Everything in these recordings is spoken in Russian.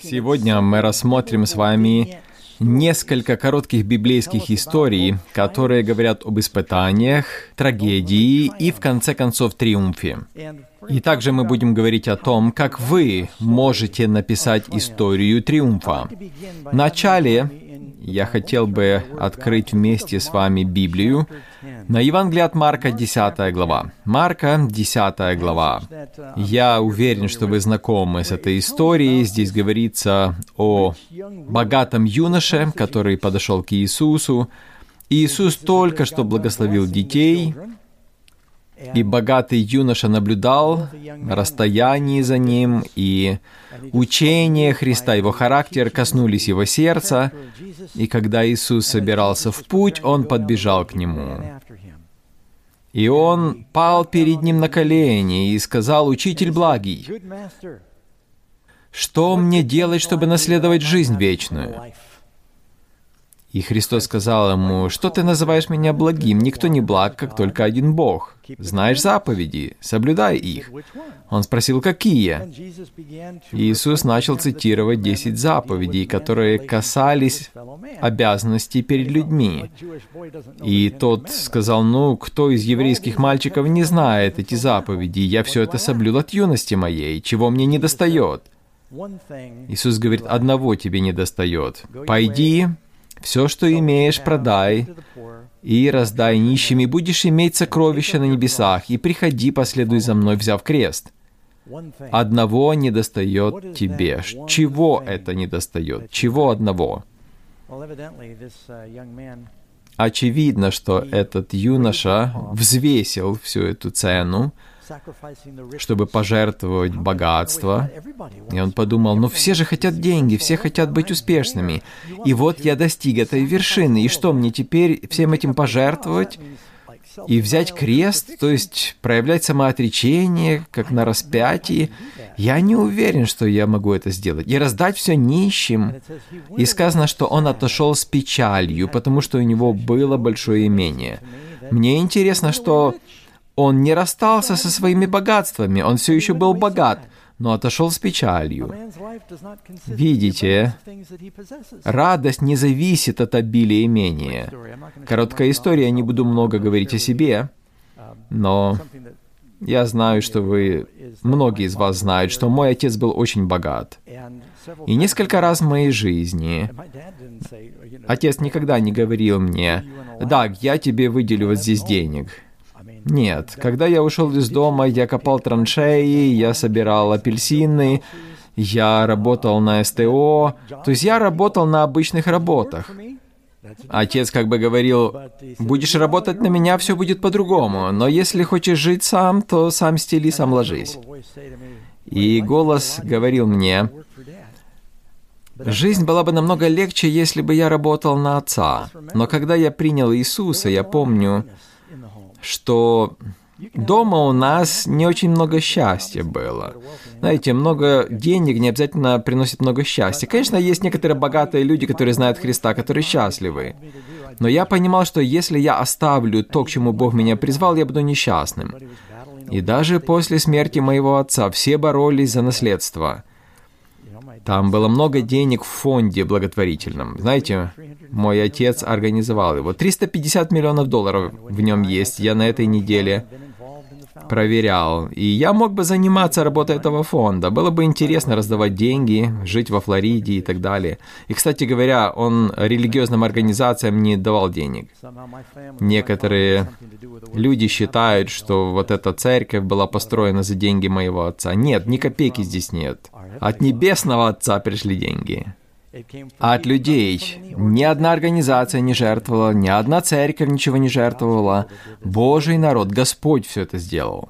Сегодня мы рассмотрим с вами несколько коротких библейских историй, которые говорят об испытаниях, трагедии и, в конце концов, триумфе. И также мы будем говорить о том, как вы можете написать историю триумфа. Вначале я хотел бы открыть вместе с вами Библию на Евангелие от Марка, 10 глава. Марка, 10 глава. Я уверен, что вы знакомы с этой историей. Здесь говорится о богатом юноше, который подошел к Иисусу. Иисус только что благословил детей, и богатый юноша наблюдал на расстоянии за ним, и учение Христа, его характер коснулись его сердца, и когда Иисус собирался в путь, он подбежал к нему. И он пал перед ним на колени и сказал, «Учитель благий, что мне делать, чтобы наследовать жизнь вечную?» И Христос сказал ему, «Что ты называешь меня благим? Никто не благ, как только один Бог. Знаешь заповеди, соблюдай их». Он спросил, «Какие?» Иисус начал цитировать десять заповедей, которые касались обязанностей перед людьми. И тот сказал, «Ну, кто из еврейских мальчиков не знает эти заповеди? Я все это соблюл от юности моей, чего мне не достает?» Иисус говорит, «Одного тебе не достает. Пойди, все, что имеешь, продай, и раздай нищим, и будешь иметь сокровища на небесах, и приходи, последуй за мной, взяв крест. Одного не достает тебе. Чего это не достает? Чего одного? Очевидно, что этот юноша взвесил всю эту цену, чтобы пожертвовать богатство. И он подумал, ну все же хотят деньги, все хотят быть успешными. И вот я достиг этой вершины, и что мне теперь всем этим пожертвовать? И взять крест, то есть проявлять самоотречение, как на распятии, я не уверен, что я могу это сделать. И раздать все нищим. И сказано, что он отошел с печалью, потому что у него было большое имение. Мне интересно, что он не расстался со своими богатствами, он все еще был богат, но отошел с печалью. Видите, радость не зависит от обилия имения. Короткая история, я не буду много говорить о себе, но я знаю, что вы, многие из вас знают, что мой отец был очень богат. И несколько раз в моей жизни отец никогда не говорил мне, «Да, я тебе выделю вот здесь денег». Нет, когда я ушел из дома, я копал траншеи, я собирал апельсины, я работал на СТО, то есть я работал на обычных работах. Отец как бы говорил, будешь работать на меня, все будет по-другому, но если хочешь жить сам, то сам стели, сам ложись. И голос говорил мне, Жизнь была бы намного легче, если бы я работал на отца. Но когда я принял Иисуса, я помню, что дома у нас не очень много счастья было. Знаете, много денег не обязательно приносит много счастья. Конечно, есть некоторые богатые люди, которые знают Христа, которые счастливы. Но я понимал, что если я оставлю то, к чему Бог меня призвал, я буду несчастным. И даже после смерти моего отца все боролись за наследство – там было много денег в фонде благотворительном. Знаете, мой отец организовал его. 350 миллионов долларов в нем есть. Я на этой неделе проверял. И я мог бы заниматься работой этого фонда. Было бы интересно раздавать деньги, жить во Флориде и так далее. И, кстати говоря, он религиозным организациям не давал денег. Некоторые люди считают, что вот эта церковь была построена за деньги моего отца. Нет, ни копейки здесь нет. От небесного отца пришли деньги. От людей. Ни одна организация не жертвовала, ни одна церковь ничего не жертвовала. Божий народ, Господь все это сделал.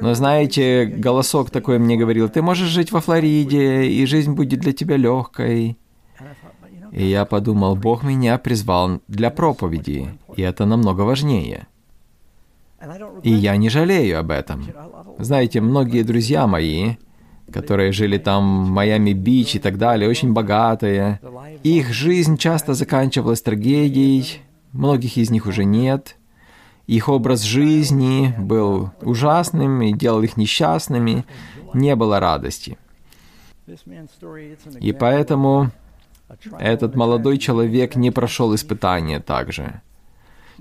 Но знаете, голосок такой мне говорил, ты можешь жить во Флориде, и жизнь будет для тебя легкой. И я подумал, Бог меня призвал для проповеди, и это намного важнее. И я не жалею об этом. Знаете, многие друзья мои, которые жили там Майами-Бич и так далее, очень богатые. Их жизнь часто заканчивалась трагедией, многих из них уже нет. Их образ жизни был ужасным и делал их несчастными, не было радости. И поэтому этот молодой человек не прошел испытание также.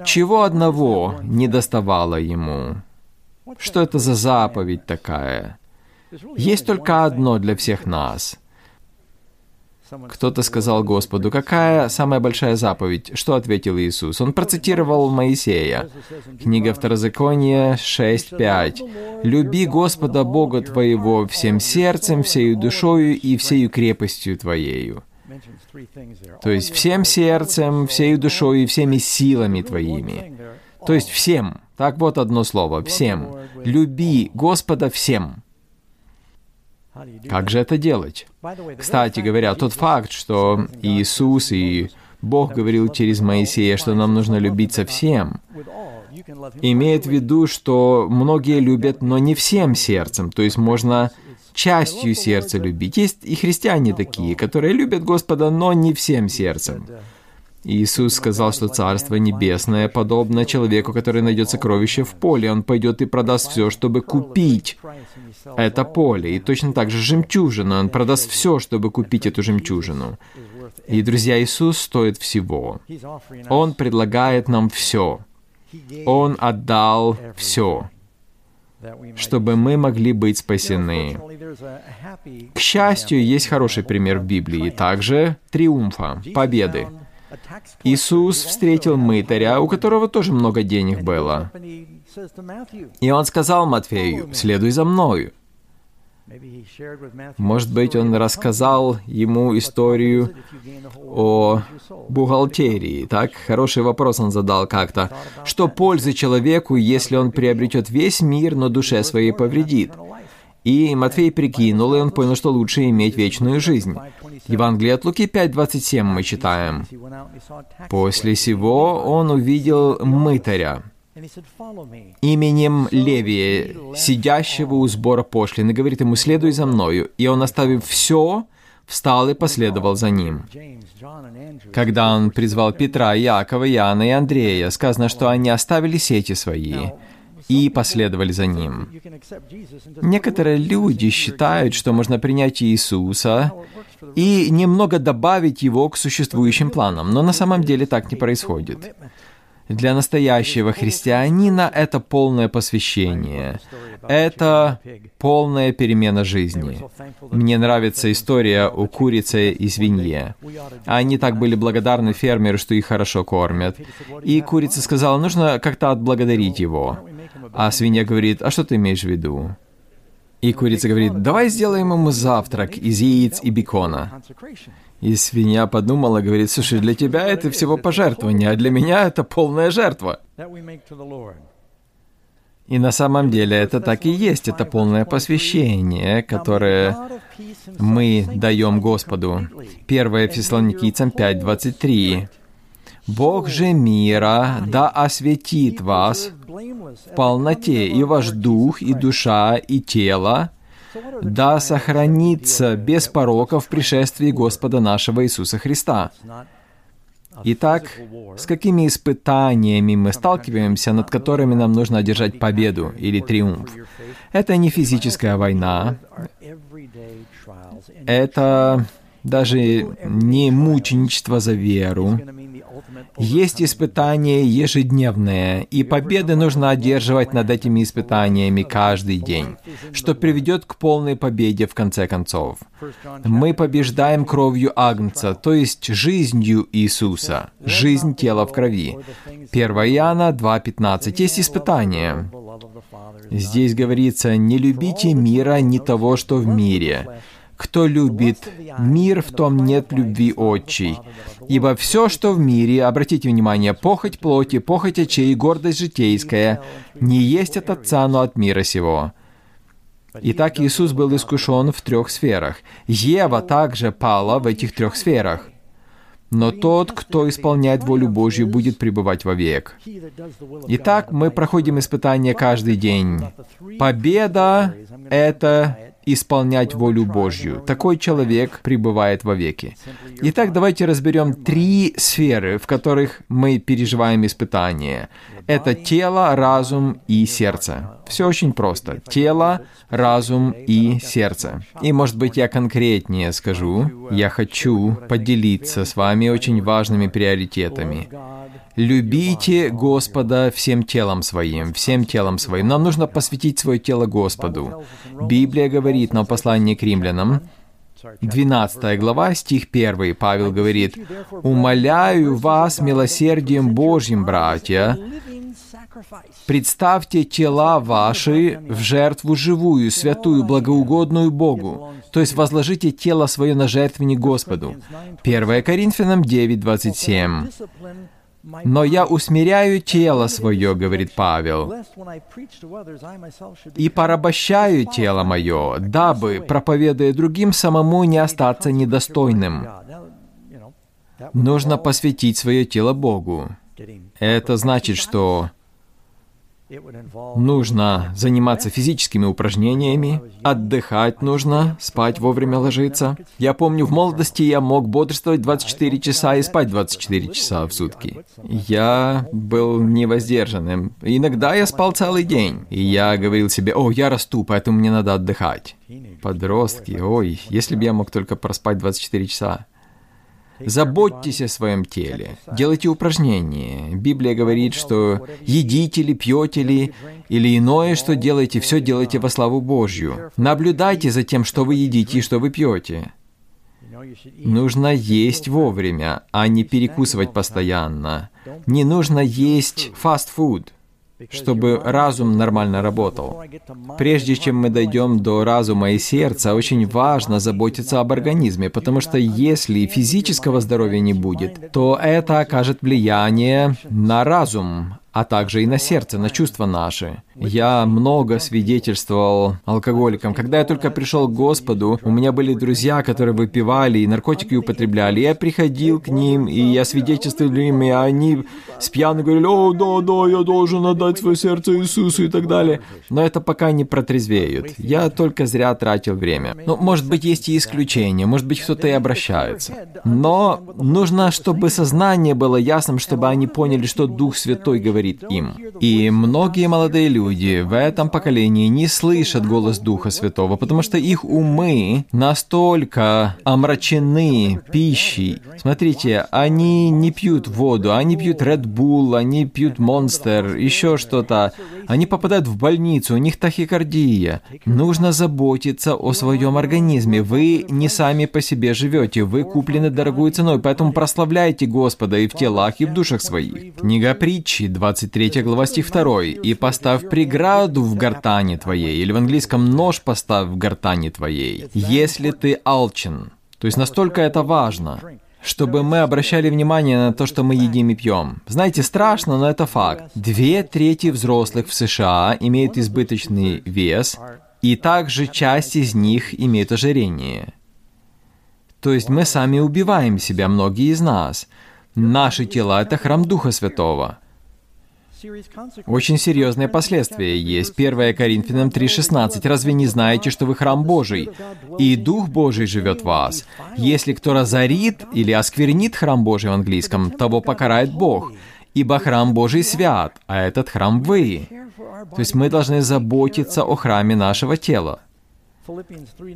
Чего одного не доставало ему? Что это за заповедь такая? Есть только одно для всех нас. Кто-то сказал Господу, какая самая большая заповедь? Что ответил Иисус? Он процитировал Моисея. Книга Второзакония 6.5. «Люби Господа Бога твоего всем сердцем, всею душою и всею крепостью твоею». То есть всем сердцем, всею душой и всеми силами твоими. То есть всем. Так вот одно слово. Всем. Люби Господа всем. Как же это делать? Кстати говоря, тот факт, что Иисус и Бог говорил через Моисея, что нам нужно любить совсем, имеет в виду, что многие любят, но не всем сердцем. То есть можно частью сердца любить. Есть и христиане такие, которые любят Господа, но не всем сердцем. Иисус сказал, что Царство Небесное подобно человеку, который найдет сокровище в поле. Он пойдет и продаст все, чтобы купить это поле. И точно так же жемчужину. Он продаст все, чтобы купить эту жемчужину. И, друзья, Иисус стоит всего. Он предлагает нам все. Он отдал все чтобы мы могли быть спасены. К счастью, есть хороший пример в Библии, также триумфа, победы. Иисус встретил мытаря, у которого тоже много денег было. И он сказал Матфею, «Следуй за мною». Может быть, он рассказал ему историю о бухгалтерии, так? Хороший вопрос он задал как-то. Что пользы человеку, если он приобретет весь мир, но душе своей повредит? И Матфей прикинул, и он понял, что лучше иметь вечную жизнь. Евангелие от Луки 5.27 мы читаем. «После сего он увидел мытаря, именем Левия, сидящего у сбора пошлин, и говорит ему, «Следуй за мною». И он, оставив все, встал и последовал за ним. Когда он призвал Петра, Иакова, Иоанна и Андрея, сказано, что они оставили сети свои и последовали за ним. Некоторые люди считают, что можно принять Иисуса и немного добавить его к существующим планам, но на самом деле так не происходит. Для настоящего христианина это полное посвящение. Это полная перемена жизни. Мне нравится история о курице и свинье. Они так были благодарны фермеру, что их хорошо кормят. И курица сказала, нужно как-то отблагодарить его. А свинья говорит, а что ты имеешь в виду? И курица говорит, давай сделаем ему завтрак из яиц и бекона. И свинья подумала, говорит, слушай, для тебя это всего пожертвование, а для меня это полная жертва. И на самом деле это так и есть, это полное посвящение, которое мы даем Господу. 1 Фессалоникийцам 5.23. «Бог же мира да осветит вас в полноте, и ваш дух, и душа, и тело, да сохранится без порока в пришествии Господа нашего Иисуса Христа. Итак, с какими испытаниями мы сталкиваемся, над которыми нам нужно одержать победу или триумф? Это не физическая война, это даже не мученичество за веру, есть испытания ежедневные, и победы нужно одерживать над этими испытаниями каждый день, что приведет к полной победе в конце концов. Мы побеждаем кровью Агнца, то есть жизнью Иисуса, жизнь тела в крови. 1 Иоанна 2.15. Есть испытания. Здесь говорится, «Не любите мира, ни того, что в мире». Кто любит мир, в том нет любви отчей. Ибо все, что в мире, обратите внимание, похоть плоти, похоть очей, гордость житейская, не есть от Отца, но от мира сего. Итак, Иисус был искушен в трех сферах. Ева также пала в этих трех сферах. Но тот, кто исполняет волю Божью, будет пребывать вовек. Итак, мы проходим испытания каждый день. Победа — это исполнять волю Божью. Такой человек пребывает вовеки. Итак, давайте разберем три сферы, в которых мы переживаем испытания. Это тело, разум и сердце. Все очень просто. Тело, разум и сердце. И, может быть, я конкретнее скажу. Я хочу поделиться с вами очень важными приоритетами. Любите Господа всем телом своим, всем телом своим. Нам нужно посвятить свое тело Господу. Библия говорит нам в послании к римлянам, 12 глава, стих 1, Павел говорит, «Умоляю вас милосердием Божьим, братья, Представьте тела ваши в жертву живую, святую, благоугодную Богу. То есть возложите тело свое на жертвенник Господу. 1 Коринфянам 9, 27. «Но я усмиряю тело свое, — говорит Павел, — и порабощаю тело мое, дабы, проповедуя другим, самому не остаться недостойным». Нужно посвятить свое тело Богу. Это значит, что Нужно заниматься физическими упражнениями, отдыхать нужно, спать вовремя ложиться. Я помню, в молодости я мог бодрствовать 24 часа и спать 24 часа в сутки. Я был невоздержанным. Иногда я спал целый день, и я говорил себе, о, я расту, поэтому мне надо отдыхать. Подростки, ой, если бы я мог только проспать 24 часа. Заботьтесь о своем теле, делайте упражнения. Библия говорит, что едите ли, пьете ли, или иное, что делаете, все делайте во славу Божью. Наблюдайте за тем, что вы едите и что вы пьете. Нужно есть вовремя, а не перекусывать постоянно. Не нужно есть фастфуд чтобы разум нормально работал. Прежде чем мы дойдем до разума и сердца, очень важно заботиться об организме, потому что если физического здоровья не будет, то это окажет влияние на разум, а также и на сердце, на чувства наши. Я много свидетельствовал алкоголикам. Когда я только пришел к Господу, у меня были друзья, которые выпивали и наркотики употребляли. Я приходил к ним, и я свидетельствовал им, и они с пьяны говорили, «О, да, да, я должен отдать свое сердце Иисусу» и так далее. Но это пока не протрезвеют. Я только зря тратил время. Ну, может быть, есть и исключения, может быть, кто-то и обращается. Но нужно, чтобы сознание было ясным, чтобы они поняли, что Дух Святой говорит говорит им. И многие молодые люди в этом поколении не слышат голос Духа Святого, потому что их умы настолько омрачены пищей. Смотрите, они не пьют воду, они пьют Red Bull, они пьют Monster, еще что-то. Они попадают в больницу, у них тахикардия. Нужно заботиться о своем организме. Вы не сами по себе живете, вы куплены дорогой ценой, поэтому прославляйте Господа и в телах, и в душах своих. Книга притчи, 23 глава стих 2. «И поставь преграду в гортане твоей», или в английском «нож поставь в гортане твоей», если ты алчен. То есть настолько это важно чтобы мы обращали внимание на то, что мы едим и пьем. Знаете, страшно, но это факт. Две трети взрослых в США имеют избыточный вес, и также часть из них имеют ожирение. То есть мы сами убиваем себя, многие из нас. Наши тела — это храм Духа Святого. Очень серьезные последствия есть. 1 Коринфянам 3.16. «Разве не знаете, что вы храм Божий, и Дух Божий живет в вас? Если кто разорит или осквернит храм Божий в английском, того покарает Бог, ибо храм Божий свят, а этот храм вы». То есть мы должны заботиться о храме нашего тела.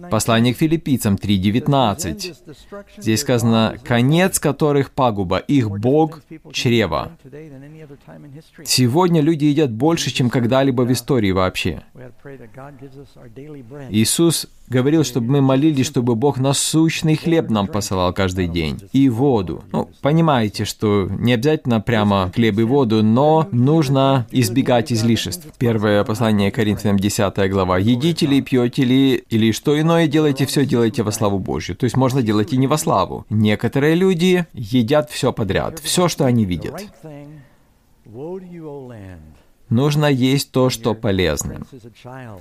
Послание к филиппийцам 3.19. Здесь сказано, «Конец которых пагуба, их Бог — чрево». Сегодня люди едят больше, чем когда-либо в истории вообще. Иисус говорил, чтобы мы молились, чтобы Бог насущный хлеб нам посылал каждый день и воду. Ну, понимаете, что не обязательно прямо хлеб и воду, но нужно избегать излишеств. Первое послание Коринфянам 10 глава. «Едите ли, пьете ли, или что иное делайте, все делайте во славу Божью». То есть можно делать и не во славу. Некоторые люди едят все подряд, все, что они видят. Нужно есть то, что полезно.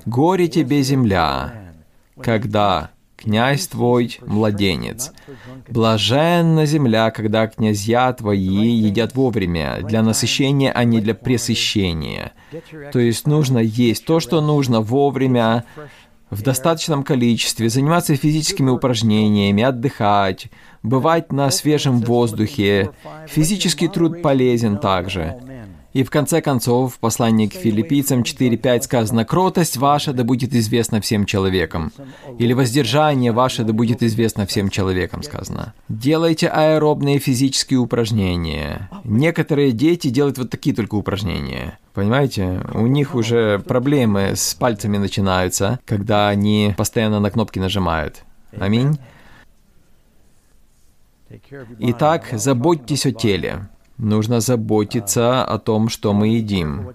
Горе тебе, земля, когда князь твой младенец. Блаженна земля, когда князья твои едят вовремя, для насыщения, а не для пресыщения. То есть нужно есть то, что нужно вовремя, в достаточном количестве, заниматься физическими упражнениями, отдыхать, бывать на свежем воздухе. Физический труд полезен также. И в конце концов, в послании к филиппийцам 4.5 сказано, «Кротость ваша да будет известна всем человекам». Или «Воздержание ваше да будет известно всем человекам», сказано. Делайте аэробные физические упражнения. Некоторые дети делают вот такие только упражнения. Понимаете, у них уже проблемы с пальцами начинаются, когда они постоянно на кнопки нажимают. Аминь. Итак, заботьтесь о теле. Нужно заботиться о том, что мы едим.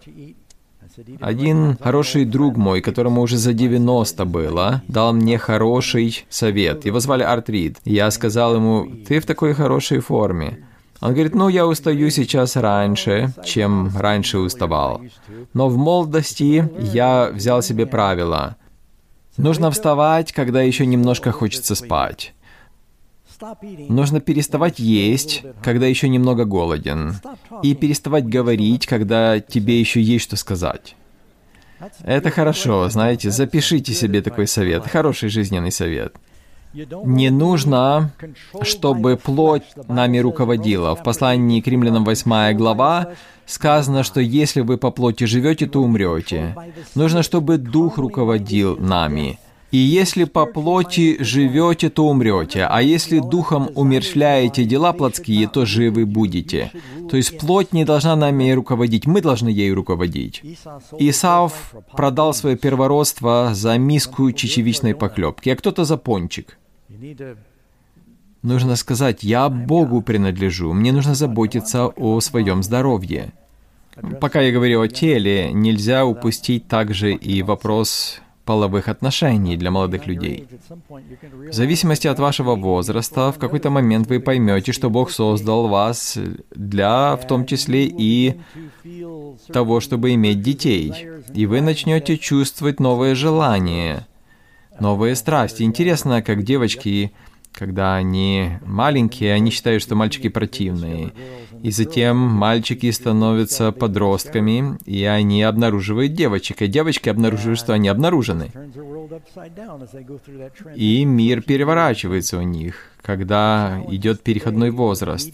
Один хороший друг мой, которому уже за 90 было, дал мне хороший совет. Его звали Артрид. Я сказал ему, ты в такой хорошей форме. Он говорит, ну, я устаю сейчас раньше, чем раньше уставал. Но в молодости я взял себе правило. Нужно вставать, когда еще немножко хочется спать. Нужно переставать есть, когда еще немного голоден, и переставать говорить, когда тебе еще есть что сказать. Это хорошо, знаете, запишите себе такой совет, хороший жизненный совет. Не нужно, чтобы плоть нами руководила. В послании к римлянам 8 глава сказано, что если вы по плоти живете, то умрете. Нужно, чтобы дух руководил нами. И если по плоти живете, то умрете, а если духом умерщвляете дела плотские, то живы будете. То есть плоть не должна нами руководить, мы должны ей руководить. Исаав продал свое первородство за миску чечевичной поклепки, а кто-то за пончик. Нужно сказать, я Богу принадлежу, мне нужно заботиться о своем здоровье. Пока я говорю о теле, нельзя упустить также и вопрос половых отношений для молодых людей. В зависимости от вашего возраста, в какой-то момент вы поймете, что Бог создал вас для, в том числе и того, чтобы иметь детей. И вы начнете чувствовать новые желания, новые страсти. Интересно, как девочки когда они маленькие, они считают, что мальчики противные. И затем мальчики становятся подростками, и они обнаруживают девочек, и девочки обнаруживают, что они обнаружены. И мир переворачивается у них, когда идет переходной возраст.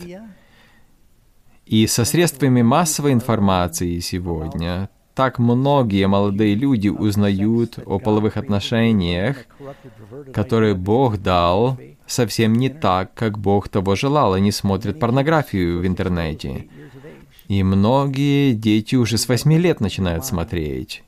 И со средствами массовой информации сегодня так многие молодые люди узнают о половых отношениях, которые Бог дал совсем не так, как Бог того желал. Они смотрят порнографию в интернете. И многие дети уже с восьми лет начинают смотреть.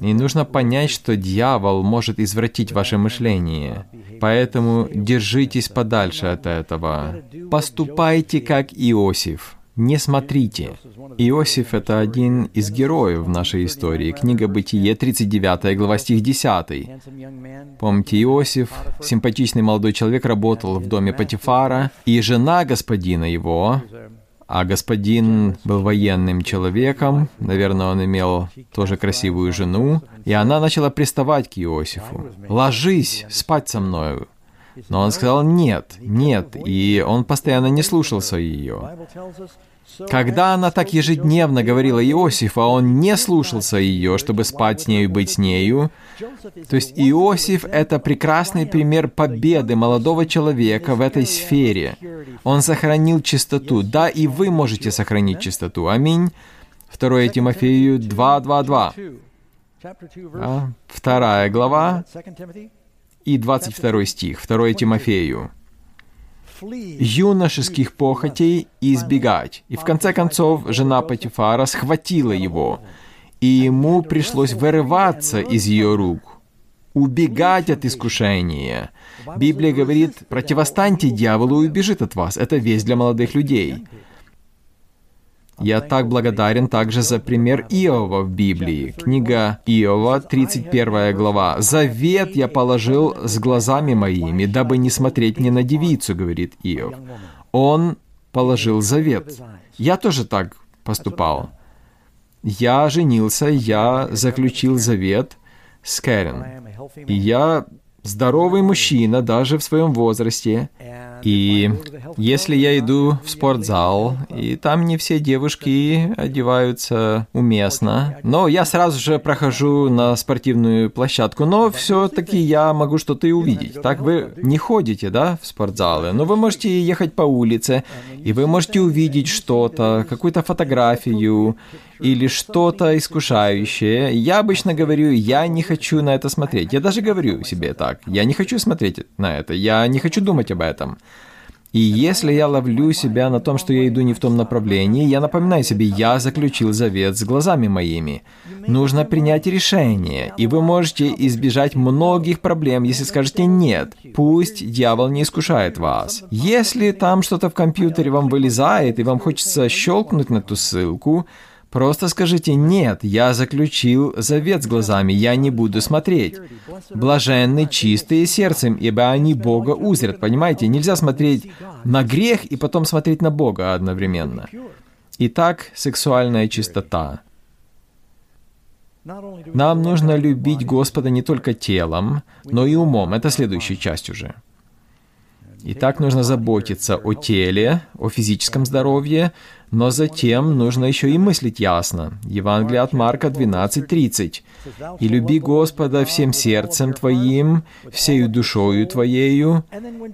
И нужно понять, что дьявол может извратить ваше мышление. Поэтому держитесь подальше от этого. Поступайте как Иосиф. Не смотрите. Иосиф — это один из героев нашей истории. Книга Бытие, 39 глава, стих 10. Помните, Иосиф, симпатичный молодой человек, работал в доме Патифара, и жена господина его, а господин был военным человеком, наверное, он имел тоже красивую жену, и она начала приставать к Иосифу. «Ложись спать со мною». Но он сказал «нет, нет», и он постоянно не слушался ее. Когда она так ежедневно говорила Иосифу, а он не слушался ее, чтобы спать с нею и быть с нею, то есть Иосиф — это прекрасный пример победы молодого человека в этой сфере. Он сохранил чистоту. Да, и вы можете сохранить чистоту. Аминь. 2 Тимофею 2.2.2. А, вторая глава и 22 стих, 2 Тимофею. «Юношеских похотей избегать». И в конце концов жена Патифара схватила его, и ему пришлось вырываться из ее рук, убегать от искушения. Библия говорит, противостаньте дьяволу и убежит от вас. Это весть для молодых людей. Я так благодарен также за пример Иова в Библии. Книга Иова, 31 глава. «Завет я положил с глазами моими, дабы не смотреть ни на девицу», говорит Иов. Он положил завет. Я тоже так поступал. Я женился, я заключил завет с Кэрен. И я здоровый мужчина, даже в своем возрасте. И если я иду в спортзал, и там не все девушки одеваются уместно, но я сразу же прохожу на спортивную площадку, но все-таки я могу что-то и увидеть. Так вы не ходите, да, в спортзалы, но вы можете ехать по улице, и вы можете увидеть что-то, какую-то фотографию, или что-то искушающее, я обычно говорю, я не хочу на это смотреть. Я даже говорю себе так, я не хочу смотреть на это, я не хочу думать об этом. И если я ловлю себя на том, что я иду не в том направлении, я напоминаю себе, я заключил завет с глазами моими. Нужно принять решение, и вы можете избежать многих проблем, если скажете «нет». Пусть дьявол не искушает вас. Если там что-то в компьютере вам вылезает, и вам хочется щелкнуть на ту ссылку, Просто скажите «нет, я заключил завет с глазами, я не буду смотреть». Блаженны чистые сердцем, ибо они Бога узрят. Понимаете, нельзя смотреть на грех и потом смотреть на Бога одновременно. Итак, сексуальная чистота. Нам нужно любить Господа не только телом, но и умом. Это следующая часть уже. Итак, нужно заботиться о теле, о физическом здоровье, но затем нужно еще и мыслить ясно. Евангелие от Марка 12.30. «И люби Господа всем сердцем твоим, всею душою твоею».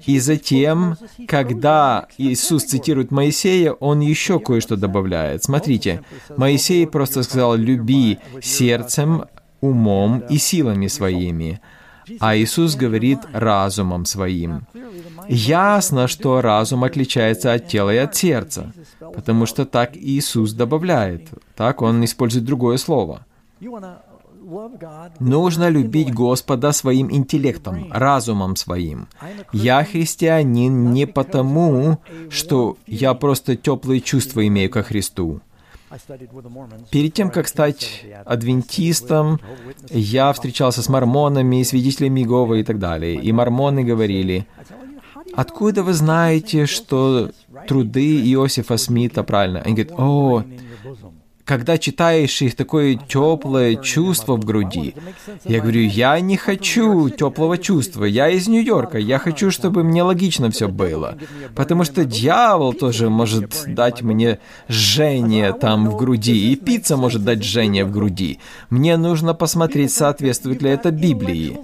И затем, когда Иисус цитирует Моисея, он еще кое-что добавляет. Смотрите, Моисей просто сказал «люби сердцем, умом и силами своими». А Иисус говорит разумом своим. Ясно, что разум отличается от тела и от сердца, потому что так Иисус добавляет. Так он использует другое слово. Нужно любить Господа своим интеллектом, разумом своим. Я христианин не потому, что я просто теплые чувства имею ко Христу. Перед тем, как стать адвентистом, я встречался с мормонами, свидетелями Иеговы и так далее. И мормоны говорили, откуда вы знаете, что труды Иосифа Смита правильно? Они говорят, о, когда читаешь их, такое теплое чувство в груди. Я говорю, я не хочу теплого чувства, я из Нью-Йорка, я хочу, чтобы мне логично все было. Потому что дьявол тоже может дать мне жжение там в груди, и пицца может дать жжение в груди. Мне нужно посмотреть, соответствует ли это Библии.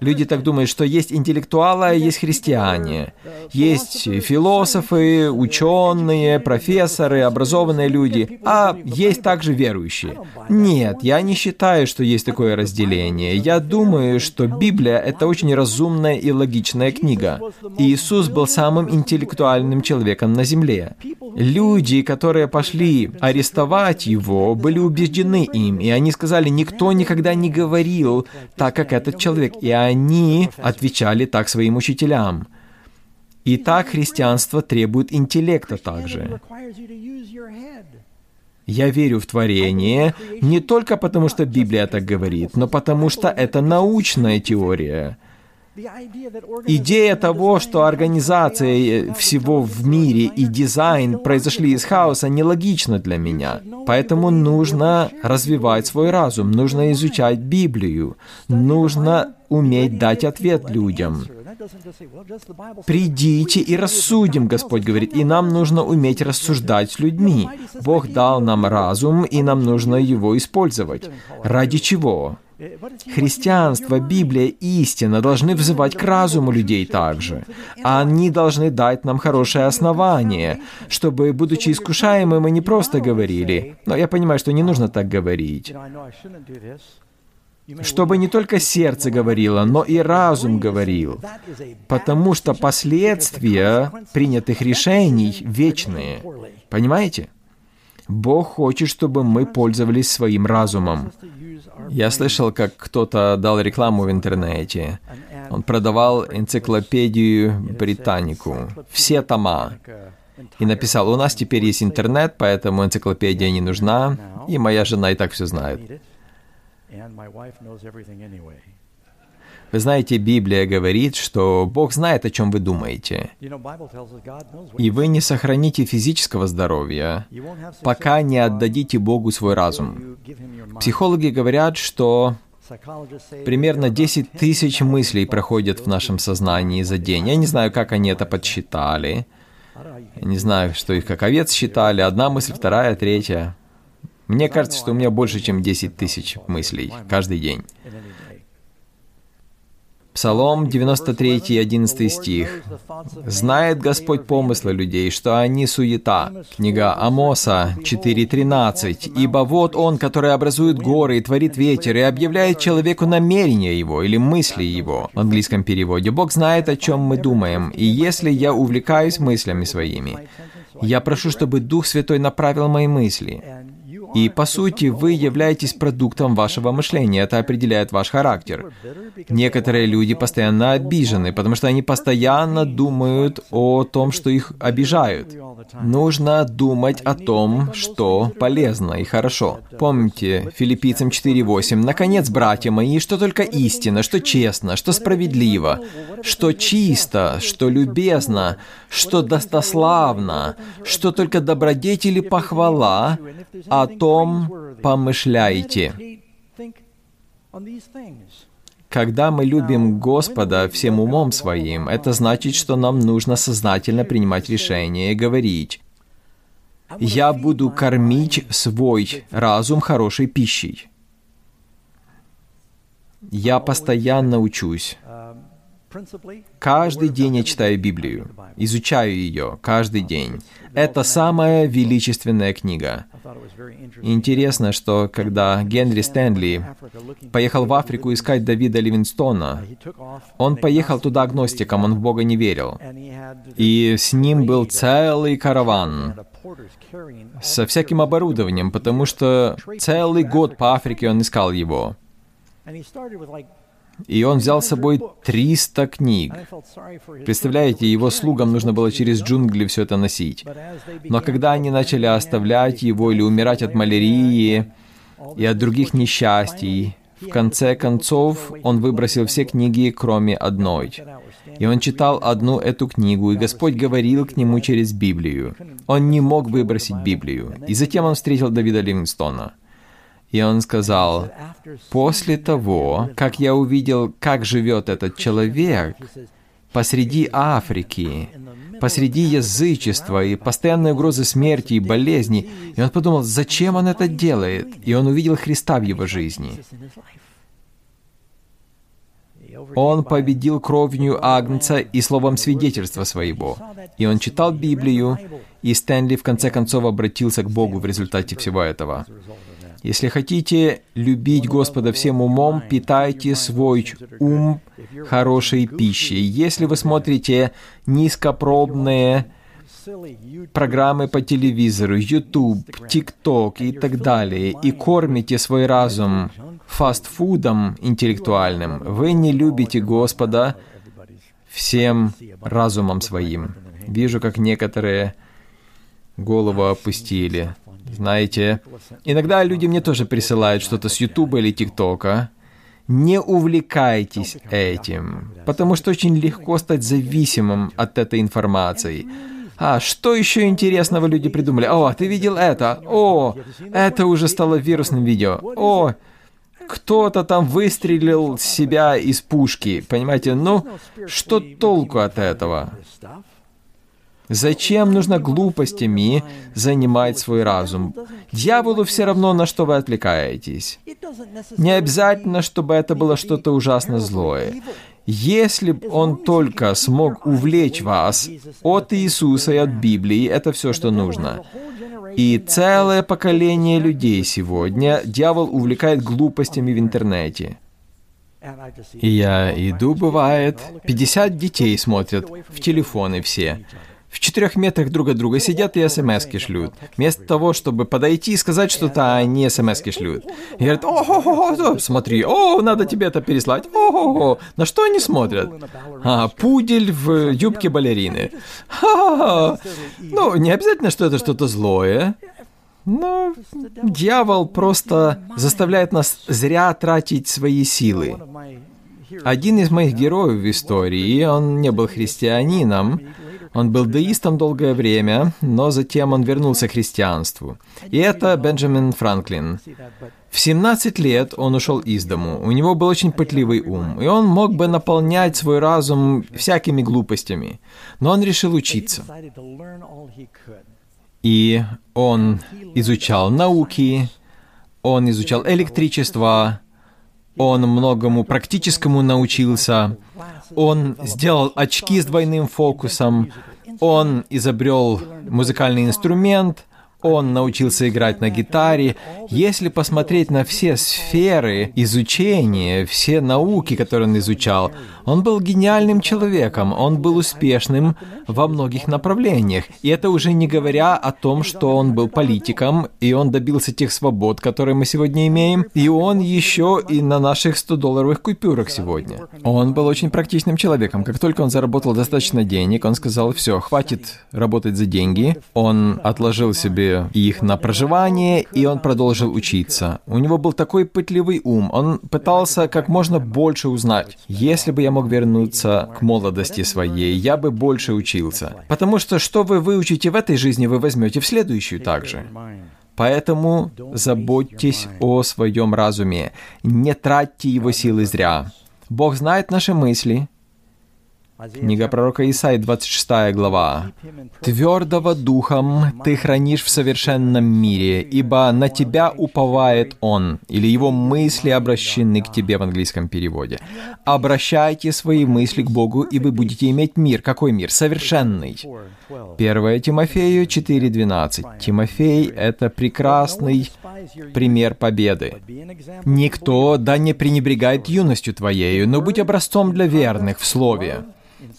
Люди так думают, что есть интеллектуалы, а есть христиане. Есть философы, ученые, профессоры, образованные люди, а есть есть также верующие. Нет, я не считаю, что есть такое разделение. Я думаю, что Библия — это очень разумная и логичная книга. Иисус был самым интеллектуальным человеком на земле. Люди, которые пошли арестовать его, были убеждены им, и они сказали, никто никогда не говорил так, как этот человек, и они отвечали так своим учителям. И так христианство требует интеллекта также. Я верю в творение не только потому, что Библия так говорит, но потому что это научная теория. Идея того, что организация всего в мире и дизайн произошли из хаоса, нелогична для меня. Поэтому нужно развивать свой разум, нужно изучать Библию, нужно уметь дать ответ людям. «Придите и рассудим», Господь говорит, и нам нужно уметь рассуждать с людьми. Бог дал нам разум, и нам нужно его использовать. Ради чего? Христианство, Библия, истина должны взывать к разуму людей также. Они должны дать нам хорошее основание, чтобы, будучи искушаемы, мы не просто говорили. Но я понимаю, что не нужно так говорить чтобы не только сердце говорило, но и разум говорил, потому что последствия принятых решений вечные. Понимаете? Бог хочет, чтобы мы пользовались своим разумом. Я слышал, как кто-то дал рекламу в интернете. Он продавал энциклопедию Британику, все тома. И написал, у нас теперь есть интернет, поэтому энциклопедия не нужна, и моя жена и так все знает. Вы знаете, Библия говорит, что Бог знает, о чем вы думаете. И вы не сохраните физического здоровья, пока не отдадите Богу свой разум. Психологи говорят, что Примерно 10 тысяч мыслей проходят в нашем сознании за день. Я не знаю, как они это подсчитали. Я не знаю, что их как овец считали. Одна мысль, вторая, третья. Мне кажется, что у меня больше, чем 10 тысяч мыслей каждый день. Псалом 93, 11 стих. «Знает Господь помыслы людей, что они суета». Книга Амоса 4.13. «Ибо вот Он, который образует горы и творит ветер, и объявляет человеку намерения его или мысли его». В английском переводе «Бог знает, о чем мы думаем, и если я увлекаюсь мыслями своими, я прошу, чтобы Дух Святой направил мои мысли, и, по сути, вы являетесь продуктом вашего мышления. Это определяет ваш характер. Некоторые люди постоянно обижены, потому что они постоянно думают о том, что их обижают. Нужно думать о том, что полезно и хорошо. Помните, филиппийцам 4.8. «Наконец, братья мои, что только истина, что честно, что справедливо, что чисто, что любезно, что достославно, что только добродетели похвала, о том помышляйте». Когда мы любим Господа всем умом своим, это значит, что нам нужно сознательно принимать решения и говорить, «Я буду кормить свой разум хорошей пищей». Я постоянно учусь. Каждый день я читаю Библию, изучаю ее каждый день. Это самая величественная книга. Интересно, что когда Генри Стэнли поехал в Африку искать Давида Ливинстона, он поехал туда агностиком, он в Бога не верил. И с ним был целый караван со всяким оборудованием, потому что целый год по Африке он искал его. И он взял с собой 300 книг. Представляете, его слугам нужно было через джунгли все это носить. Но когда они начали оставлять его или умирать от малярии и от других несчастий, в конце концов он выбросил все книги, кроме одной. И он читал одну эту книгу, и Господь говорил к нему через Библию. Он не мог выбросить Библию. И затем он встретил Давида Ливингстона. И он сказал, после того, как я увидел, как живет этот человек посреди Африки, посреди язычества и постоянной угрозы смерти и болезни, и он подумал, зачем он это делает? И он увидел Христа в его жизни. Он победил кровью Агнца и словом свидетельства своего. И он читал Библию, и Стэнли в конце концов обратился к Богу в результате всего этого. Если хотите любить Господа всем умом, питайте свой ум хорошей пищей. Если вы смотрите низкопробные программы по телевизору, YouTube, TikTok и так далее, и кормите свой разум фастфудом интеллектуальным, вы не любите Господа всем разумом своим. Вижу, как некоторые голову опустили. Знаете, иногда люди мне тоже присылают что-то с Ютуба или ТикТока. Не увлекайтесь этим, потому что очень легко стать зависимым от этой информации. А что еще интересного люди придумали? О, ты видел это? О, это уже стало вирусным видео. О, кто-то там выстрелил себя из пушки. Понимаете, ну, что толку от этого? Зачем нужно глупостями занимать свой разум? Дьяволу все равно, на что вы отвлекаетесь. Не обязательно, чтобы это было что-то ужасно злое. Если бы он только смог увлечь вас от Иисуса и от Библии, это все, что нужно. И целое поколение людей сегодня дьявол увлекает глупостями в интернете. И я иду, бывает, 50 детей смотрят в телефоны все в четырех метрах друг от друга сидят и смс шлют. Вместо того, чтобы подойти и сказать что-то, они смс шлют. И говорят, о смотри, о, надо тебе это переслать, о На что они смотрят? А, пудель в юбке балерины. Ха-ха-ха. Ну, не обязательно, что это что-то злое. Но дьявол просто заставляет нас зря тратить свои силы. Один из моих героев в истории, он не был христианином, он был деистом долгое время, но затем он вернулся к христианству. И это Бенджамин Франклин. В 17 лет он ушел из дому. У него был очень пытливый ум, и он мог бы наполнять свой разум всякими глупостями. Но он решил учиться. И он изучал науки, он изучал электричество, он многому практическому научился, он сделал очки с двойным фокусом, он изобрел музыкальный инструмент, он научился играть на гитаре. Если посмотреть на все сферы изучения, все науки, которые он изучал, он был гениальным человеком, он был успешным во многих направлениях. И это уже не говоря о том, что он был политиком, и он добился тех свобод, которые мы сегодня имеем, и он еще и на наших 100-долларовых купюрах сегодня. Он был очень практичным человеком. Как только он заработал достаточно денег, он сказал, все, хватит работать за деньги. Он отложил себе их на проживание, и он продолжил учиться. У него был такой пытливый ум, он пытался как можно больше узнать. Если бы я мог вернуться к молодости своей, я бы больше учился. Потому что что вы выучите в этой жизни, вы возьмете в следующую также. Поэтому заботьтесь о своем разуме, не тратьте его силы зря. Бог знает наши мысли, Книга пророка Исаи, 26 глава. «Твердого духом ты хранишь в совершенном мире, ибо на тебя уповает он», или его мысли обращены к тебе в английском переводе. «Обращайте свои мысли к Богу, и вы будете иметь мир». Какой мир? Совершенный. 1 Тимофею 4.12. Тимофей — это прекрасный пример победы. «Никто да не пренебрегает юностью твоею, но будь образцом для верных в слове,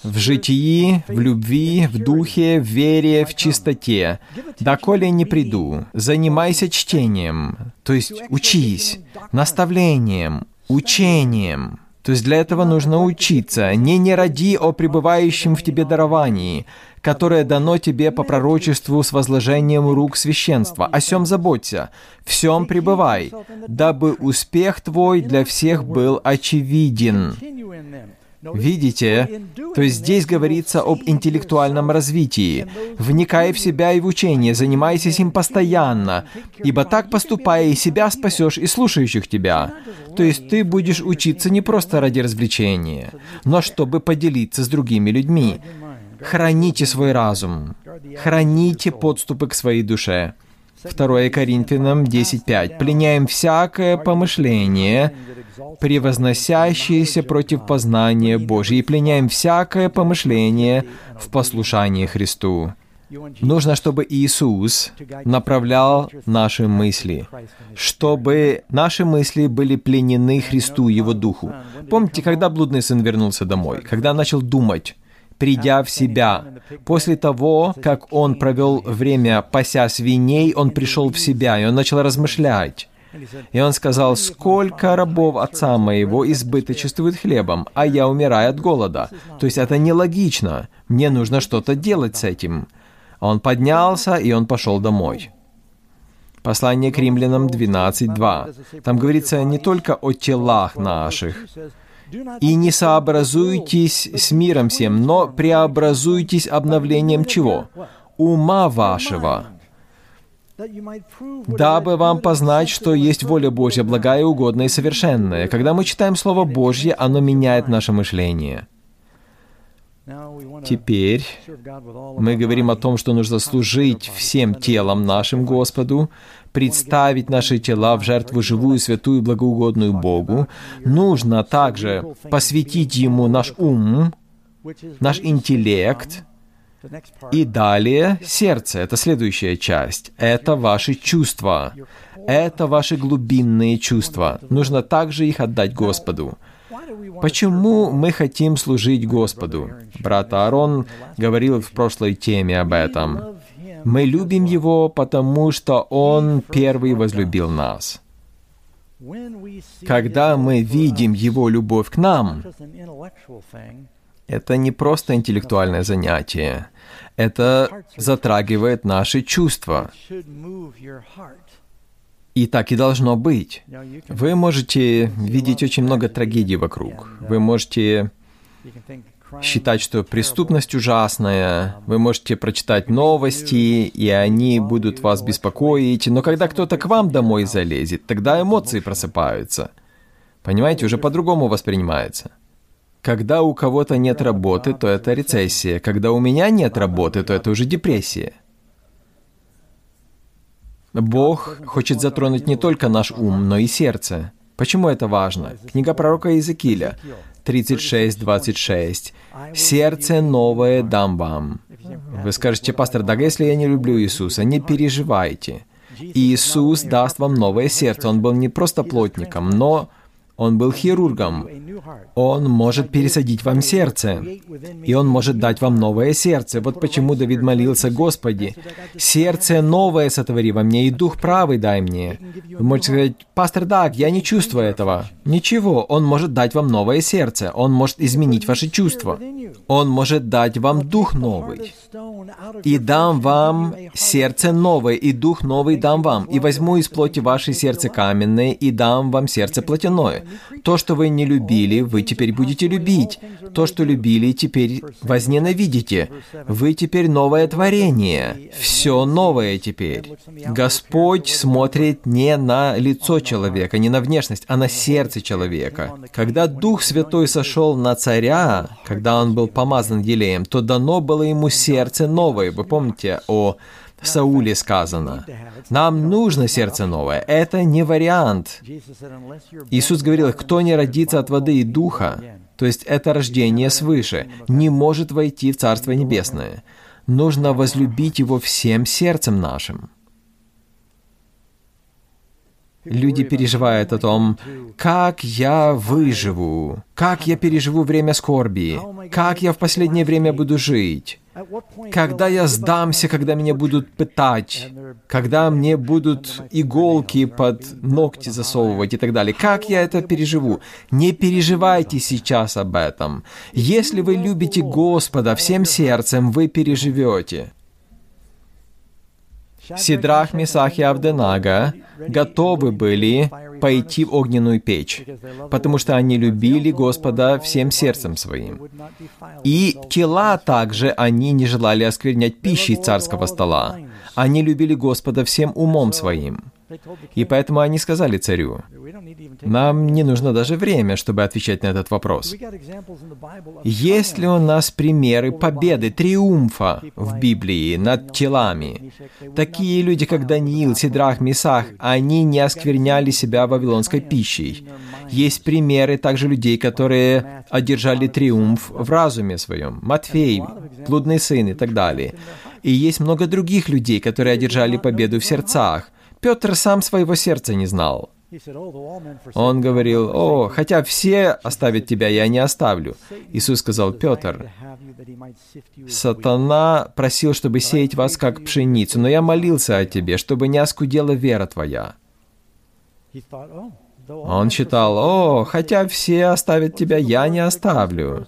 в житии, в любви, в духе, в вере, в чистоте. Доколе не приду, занимайся чтением, то есть учись, наставлением, учением. То есть для этого нужно учиться. Не не ради о пребывающем в тебе даровании, которое дано тебе по пророчеству с возложением рук священства. О сем заботься, всем пребывай, дабы успех твой для всех был очевиден. Видите? То есть здесь говорится об интеллектуальном развитии. Вникай в себя и в учение, занимайся им постоянно, ибо так поступая и себя спасешь, и слушающих тебя. То есть ты будешь учиться не просто ради развлечения, но чтобы поделиться с другими людьми. Храните свой разум, храните подступы к своей душе. 2 Коринфянам 10.5. «Пленяем всякое помышление, превозносящееся против познания Божьего, и пленяем всякое помышление в послушании Христу». Нужно, чтобы Иисус направлял наши мысли, чтобы наши мысли были пленены Христу, Его Духу. Помните, когда блудный сын вернулся домой, когда начал думать, придя в себя. После того, как он провел время пася свиней, он пришел в себя, и он начал размышлять. И он сказал, «Сколько рабов отца моего избыточествует хлебом, а я умираю от голода». То есть это нелогично. Мне нужно что-то делать с этим. Он поднялся, и он пошел домой. Послание к римлянам 12.2. Там говорится не только о телах наших, и не сообразуйтесь с миром всем, но преобразуйтесь обновлением чего? Ума вашего, дабы вам познать, что есть воля Божья, благая, угодная и совершенная. Когда мы читаем Слово Божье, оно меняет наше мышление. Теперь мы говорим о том, что нужно служить всем телом нашим Господу, представить наши тела в жертву живую, святую, благоугодную Богу. Нужно также посвятить Ему наш ум, наш интеллект, и далее сердце, это следующая часть. Это ваши чувства. Это ваши глубинные чувства. Нужно также их отдать Господу. Почему мы хотим служить Господу? Брат Аарон говорил в прошлой теме об этом. Мы любим Его, потому что Он первый возлюбил нас. Когда мы видим Его любовь к нам, это не просто интеллектуальное занятие. Это затрагивает наши чувства. И так и должно быть. Вы можете видеть очень много трагедий вокруг. Вы можете считать, что преступность ужасная, вы можете прочитать новости, и они будут вас беспокоить, но когда кто-то к вам домой залезет, тогда эмоции просыпаются. Понимаете, уже по-другому воспринимается. Когда у кого-то нет работы, то это рецессия. Когда у меня нет работы, то это уже депрессия. Бог хочет затронуть не только наш ум, но и сердце. Почему это важно? Книга пророка Иезекииля. 36-26. «Сердце новое дам вам». Вы скажете, пастор, да если я не люблю Иисуса, не переживайте. Иисус даст вам новое сердце. Он был не просто плотником, но он был хирургом. Он может пересадить вам сердце, и Он может дать вам новое сердце. Вот почему Давид молился, Господи, сердце новое сотвори во мне, и дух правый дай мне. Вы можете сказать, пастор Даг, я не чувствую этого. Ничего, Он может дать вам новое сердце, Он может изменить ваши чувства. Он может дать вам дух новый. И дам вам сердце новое, и дух новый дам вам. И возьму из плоти ваше сердце каменное, и дам вам сердце плотяное. То, что вы не любили, вы теперь будете любить. То, что любили, теперь возненавидите. Вы теперь новое творение. Все новое теперь. Господь смотрит не на лицо человека, не на внешность, а на сердце человека. Когда Дух Святой сошел на царя, когда он был помазан елеем, то дано было ему сердце новое. Вы помните о Сауле сказано, нам нужно сердце новое. Это не вариант. Иисус говорил, кто не родится от воды и духа, то есть это рождение свыше, не может войти в Царство Небесное. Нужно возлюбить Его всем сердцем нашим. Люди переживают о том, как я выживу, как я переживу время скорби, как я в последнее время буду жить. Когда я сдамся, когда меня будут пытать, когда мне будут иголки под ногти засовывать и так далее, как я это переживу? Не переживайте сейчас об этом. Если вы любите Господа всем сердцем, вы переживете. Сидрах, Месах и Авденага готовы были пойти в огненную печь, потому что они любили Господа всем сердцем своим. И тела также они не желали осквернять пищей царского стола. Они любили Господа всем умом своим. И поэтому они сказали царю, нам не нужно даже время, чтобы отвечать на этот вопрос. Есть ли у нас примеры победы, триумфа в Библии над телами? Такие люди, как Даниил, Сидрах, Месах, они не оскверняли себя вавилонской пищей. Есть примеры также людей, которые одержали триумф в разуме своем. Матфей, блудный сын и так далее. И есть много других людей, которые одержали победу в сердцах. Петр сам своего сердца не знал. Он говорил, «О, хотя все оставят тебя, я не оставлю». Иисус сказал, «Петр, сатана просил, чтобы сеять вас как пшеницу, но я молился о тебе, чтобы не оскудела вера твоя». Он считал, «О, хотя все оставят тебя, я не оставлю».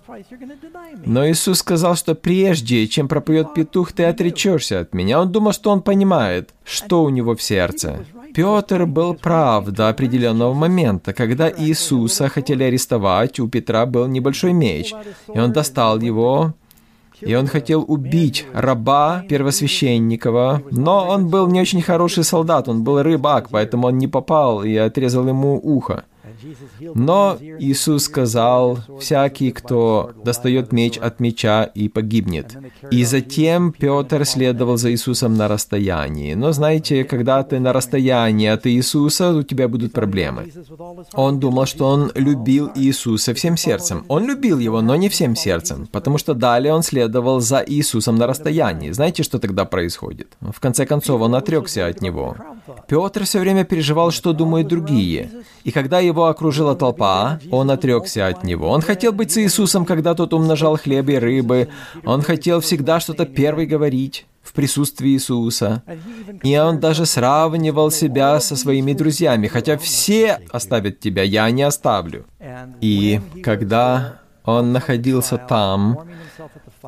Но Иисус сказал, что прежде, чем пропоет петух, ты отречешься от меня. Он думал, что он понимает, что у него в сердце. Петр был прав до определенного момента. Когда Иисуса хотели арестовать, у Петра был небольшой меч, и он достал его, и он хотел убить раба первосвященникова, но он был не очень хороший солдат, он был рыбак, поэтому он не попал и отрезал ему ухо. Но Иисус сказал, «Всякий, кто достает меч от меча и погибнет». И затем Петр следовал за Иисусом на расстоянии. Но знаете, когда ты на расстоянии от Иисуса, у тебя будут проблемы. Он думал, что он любил Иисуса всем сердцем. Он любил его, но не всем сердцем, потому что далее он следовал за Иисусом на расстоянии. Знаете, что тогда происходит? В конце концов, он отрекся от него. Петр все время переживал, что думают другие. И когда его окружила толпа, он отрекся от него. Он хотел быть с Иисусом, когда тот умножал хлеб и рыбы. Он хотел всегда что-то первый говорить в присутствии Иисуса. И он даже сравнивал себя со своими друзьями, хотя все оставят тебя, я не оставлю. И когда Он находился там,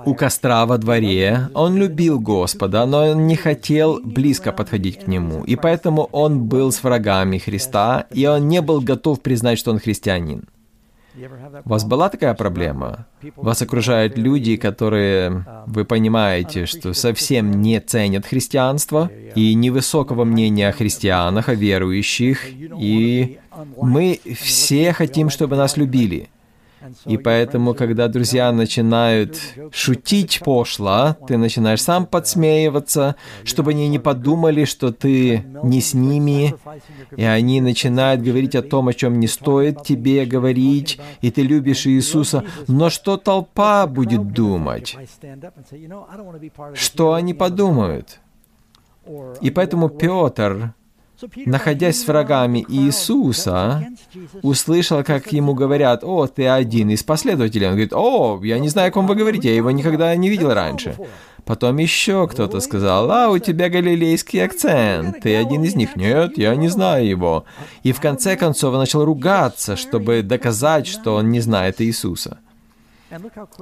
у костра во дворе. Он любил Господа, но он не хотел близко подходить к Нему. И поэтому он был с врагами Христа, и он не был готов признать, что он христианин. У вас была такая проблема? Вас окружают люди, которые, вы понимаете, что совсем не ценят христианство и невысокого мнения о христианах, о верующих, и мы все хотим, чтобы нас любили. И поэтому, когда друзья начинают шутить пошло, ты начинаешь сам подсмеиваться, чтобы они не подумали, что ты не с ними, и они начинают говорить о том, о чем не стоит тебе говорить, и ты любишь Иисуса, но что толпа будет думать? Что они подумают? И поэтому Петр находясь с врагами Иисуса, услышал, как ему говорят, «О, ты один из последователей». Он говорит, «О, я не знаю, о ком вы говорите, я его никогда не видел раньше». Потом еще кто-то сказал, «А, у тебя галилейский акцент, ты один из них». «Нет, я не знаю его». И в конце концов он начал ругаться, чтобы доказать, что он не знает Иисуса.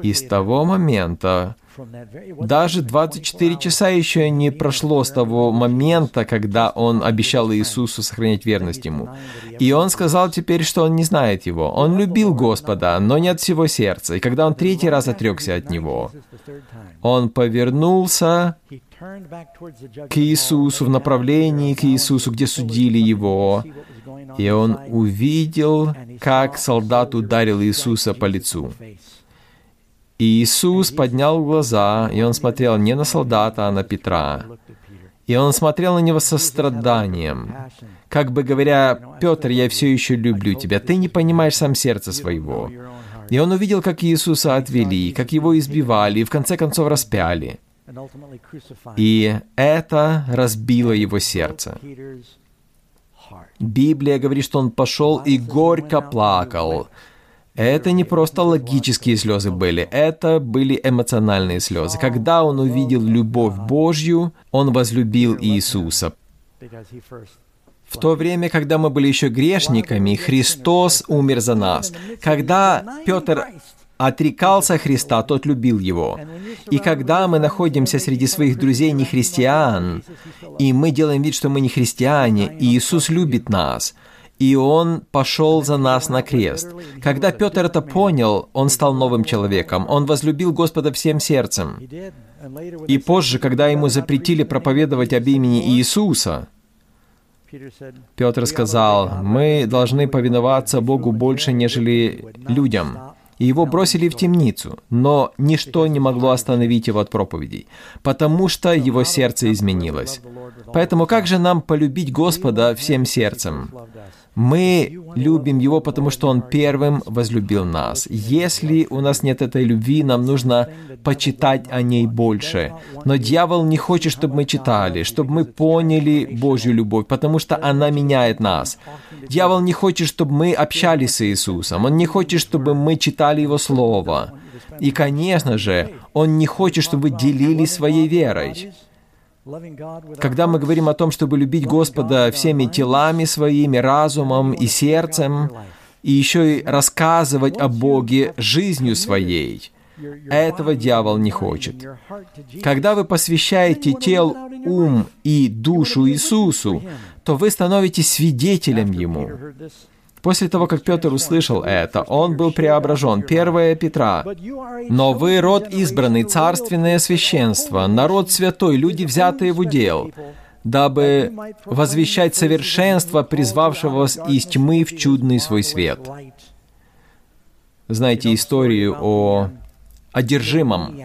И с того момента даже 24 часа еще не прошло с того момента, когда он обещал Иисусу сохранять верность ему. И он сказал теперь, что он не знает его. Он любил Господа, но не от всего сердца. И когда он третий раз отрекся от него, он повернулся к Иисусу в направлении к Иисусу, где судили его, и он увидел, как солдат ударил Иисуса по лицу. И Иисус поднял глаза, и он смотрел не на солдата, а на Петра. И он смотрел на него со страданием, как бы говоря, «Петр, я все еще люблю тебя, ты не понимаешь сам сердца своего». И он увидел, как Иисуса отвели, как его избивали и в конце концов распяли. И это разбило его сердце. Библия говорит, что он пошел и горько плакал, это не просто логические слезы были, это были эмоциональные слезы. Когда он увидел любовь Божью, он возлюбил Иисуса. В то время, когда мы были еще грешниками, Христос умер за нас. Когда Петр отрекался Христа, тот любил его. И когда мы находимся среди своих друзей не христиан, и мы делаем вид, что мы не христиане, и Иисус любит нас – и Он пошел за нас на крест. Когда Петр это понял, он стал новым человеком. Он возлюбил Господа всем сердцем. И позже, когда ему запретили проповедовать об имени Иисуса, Петр сказал, «Мы должны повиноваться Богу больше, нежели людям». И его бросили в темницу, но ничто не могло остановить его от проповедей, потому что его сердце изменилось. Поэтому как же нам полюбить Господа всем сердцем? Мы любим Его, потому что Он первым возлюбил нас. Если у нас нет этой любви, нам нужно почитать о ней больше. Но дьявол не хочет, чтобы мы читали, чтобы мы поняли Божью любовь, потому что она меняет нас. Дьявол не хочет, чтобы мы общались с Иисусом. Он не хочет, чтобы мы читали Его Слово. И, конечно же, Он не хочет, чтобы вы делились своей верой. Когда мы говорим о том, чтобы любить Господа всеми телами своими, разумом и сердцем, и еще и рассказывать о Боге жизнью своей, этого дьявол не хочет. Когда вы посвящаете тел, ум и душу Иисусу, то вы становитесь свидетелем Ему. После того, как Петр услышал это, он был преображен. 1 Петра. «Но вы род избранный, царственное священство, народ святой, люди, взятые в удел, дабы возвещать совершенство, призвавшего вас из тьмы в чудный свой свет». Знаете историю о одержимом,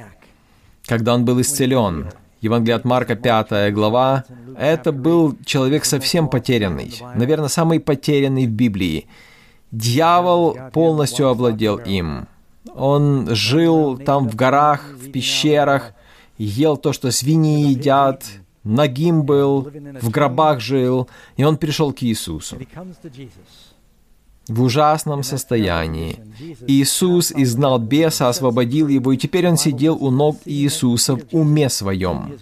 когда он был исцелен. Евангелие от Марка, 5 глава. Это был человек совсем потерянный, наверное, самый потерянный в Библии. Дьявол полностью овладел им. Он жил там в горах, в пещерах, ел то, что свиньи едят, нагим был, в гробах жил, и он пришел к Иисусу в ужасном состоянии. Иисус изгнал беса, освободил его, и теперь он сидел у ног Иисуса в уме своем.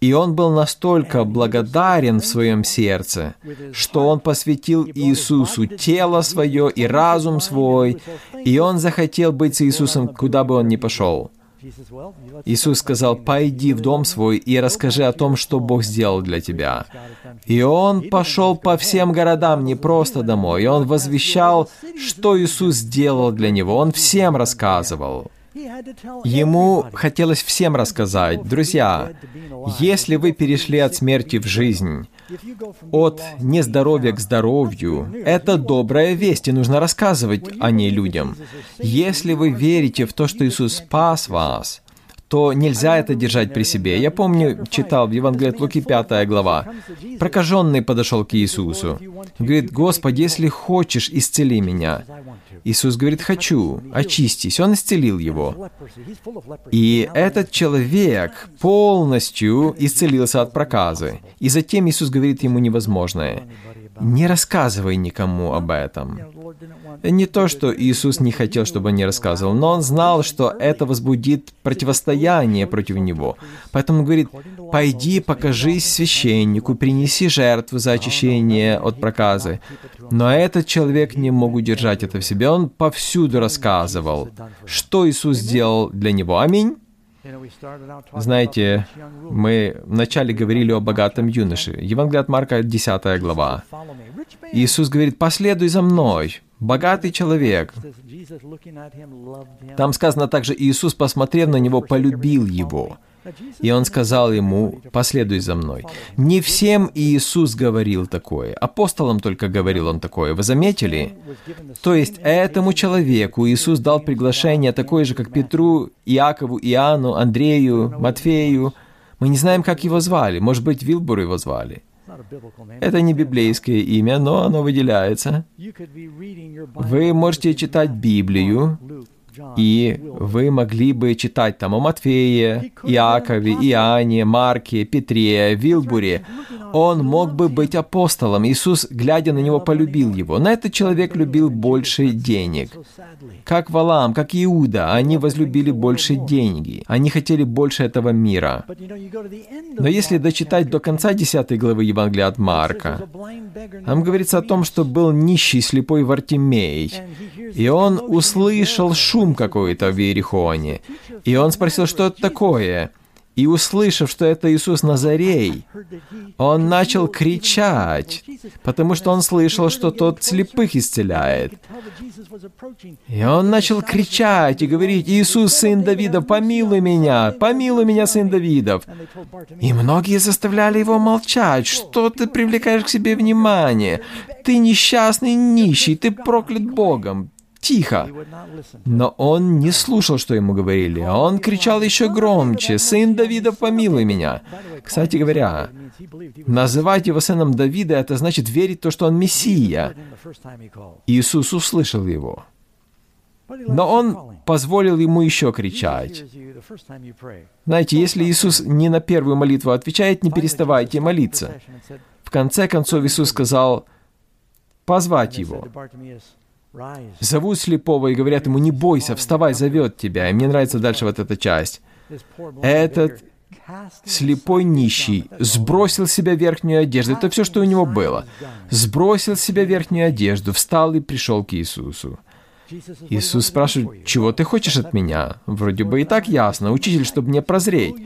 И он был настолько благодарен в своем сердце, что он посвятил Иисусу тело свое и разум свой, и он захотел быть с Иисусом, куда бы он ни пошел. Иисус сказал, «Пойди в дом свой и расскажи о том, что Бог сделал для тебя». И он пошел по всем городам, не просто домой, и он возвещал, что Иисус сделал для него. Он всем рассказывал. Ему хотелось всем рассказать, друзья, если вы перешли от смерти в жизнь, от нездоровья к здоровью, это добрая весть, и нужно рассказывать о ней людям. Если вы верите в то, что Иисус спас вас, то нельзя это держать при себе. Я помню, читал в Евангелии от Луки 5 глава. Прокаженный подошел к Иисусу. Говорит, «Господи, если хочешь, исцели меня». Иисус говорит, «Хочу, очистись». Он исцелил его. И этот человек полностью исцелился от проказы. И затем Иисус говорит ему невозможное. Не рассказывай никому об этом. Не то, что Иисус не хотел, чтобы он не рассказывал, но он знал, что это возбудит противостояние против него. Поэтому он говорит, «Пойди, покажись священнику, принеси жертву за очищение от проказы». Но этот человек не мог удержать это в себе. Он повсюду рассказывал, что Иисус сделал для него. Аминь. Знаете, мы вначале говорили о богатом юноше. Евангелие от Марка, 10 глава. Иисус говорит, «Последуй за мной». Богатый человек. Там сказано также, Иисус, посмотрев на него, полюбил его. И он сказал ему, «Последуй за мной». Не всем Иисус говорил такое, апостолам только говорил он такое. Вы заметили? То есть этому человеку Иисус дал приглашение такое же, как Петру, Иакову, Иоанну, Андрею, Матфею. Мы не знаем, как его звали. Может быть, Вилбур его звали. Это не библейское имя, но оно выделяется. Вы можете читать Библию, и вы могли бы читать там о Матфее, Иакове, Иоанне, Марке, Петре, Вилбуре. Он мог бы быть апостолом. Иисус, глядя на него, полюбил его. Но этот человек любил больше денег. Как Валам, как Иуда, они возлюбили больше деньги. Они хотели больше этого мира. Но если дочитать до конца 10 главы Евангелия от Марка, там говорится о том, что был нищий слепой Вартимей, и он услышал шум какой-то в Иерихоне, и он спросил, что это такое. И услышав, что это Иисус Назарей, он начал кричать, потому что он слышал, что тот слепых исцеляет. И он начал кричать и говорить, «Иисус, сын Давида, помилуй меня! Помилуй меня, сын Давидов!» И многие заставляли его молчать. «Что ты привлекаешь к себе внимание? Ты несчастный нищий, ты проклят Богом, тихо. Но он не слушал, что ему говорили, он кричал еще громче, «Сын Давида, помилуй меня!» Кстати говоря, называть его сыном Давида, это значит верить в то, что он Мессия. Иисус услышал его. Но он позволил ему еще кричать. Знаете, если Иисус не на первую молитву отвечает, не переставайте молиться. В конце концов Иисус сказал позвать его. Зовут слепого и говорят ему, не бойся, вставай, зовет тебя. И мне нравится дальше вот эта часть. Этот слепой нищий сбросил с себя верхнюю одежду. Это все, что у него было. Сбросил с себя верхнюю одежду, встал и пришел к Иисусу. Иисус спрашивает, чего ты хочешь от меня? Вроде бы и так ясно, учитель, чтобы мне прозреть.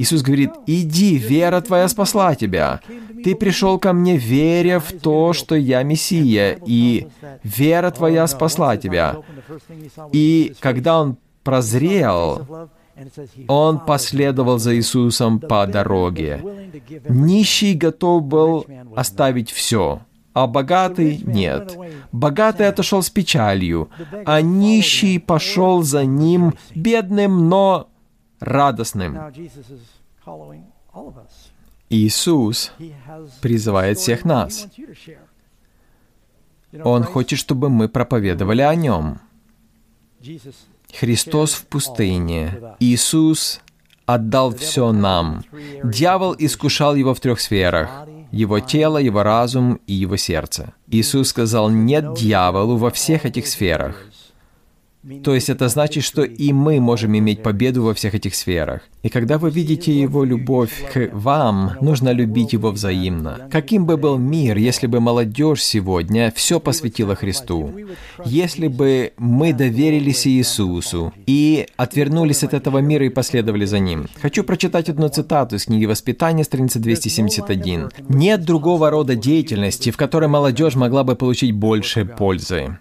Иисус говорит, иди, вера твоя спасла тебя. Ты пришел ко мне, веря в то, что я Мессия, и вера твоя спасла тебя. И когда он прозрел, он последовал за Иисусом по дороге. Нищий готов был оставить все а богатый нет. Богатый отошел с печалью, а нищий пошел за ним бедным, но радостным. Иисус призывает всех нас. Он хочет, чтобы мы проповедовали о Нем. Христос в пустыне. Иисус отдал все нам. Дьявол искушал его в трех сферах его тело, его разум и его сердце. Иисус сказал «нет дьяволу во всех этих сферах». То есть это значит, что и мы можем иметь победу во всех этих сферах. И когда вы видите Его любовь к вам, нужно любить Его взаимно. Каким бы был мир, если бы молодежь сегодня все посвятила Христу? Если бы мы доверились Иисусу и отвернулись от этого мира и последовали за Ним? Хочу прочитать одну цитату из книги «Воспитание», страница 271. «Нет другого рода деятельности, в которой молодежь могла бы получить больше пользы».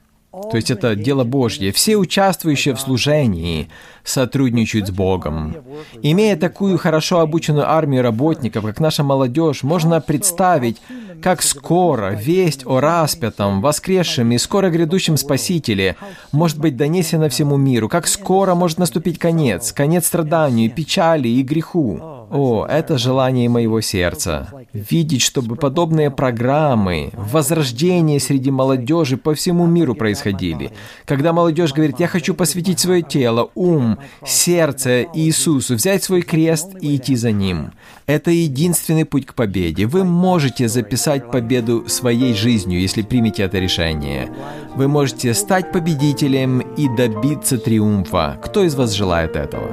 То есть это дело Божье. Все участвующие в служении сотрудничают с Богом. Имея такую хорошо обученную армию работников, как наша молодежь, можно представить, как скоро весть о распятом, воскресшем и скоро грядущем Спасителе может быть донесена всему миру, как скоро может наступить конец, конец страданию, печали и греху. О, это желание моего сердца. Видеть, чтобы подобные программы, возрождение среди молодежи по всему миру происходили. Когда молодежь говорит, я хочу посвятить свое тело, ум, сердце Иисусу, взять свой крест и идти за Ним. Это единственный путь к победе. Вы можете записать победу своей жизнью, если примете это решение. Вы можете стать победителем и добиться триумфа. Кто из вас желает этого?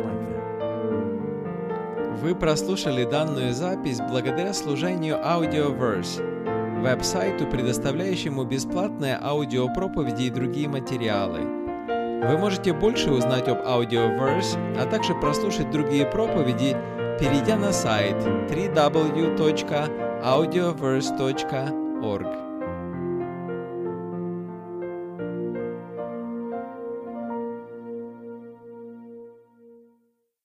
Вы прослушали данную запись благодаря служению Audioverse, веб-сайту, предоставляющему бесплатные аудиопроповеди и другие материалы. Вы можете больше узнать об Audioverse, а также прослушать другие проповеди, перейдя на сайт www.audioverse.org.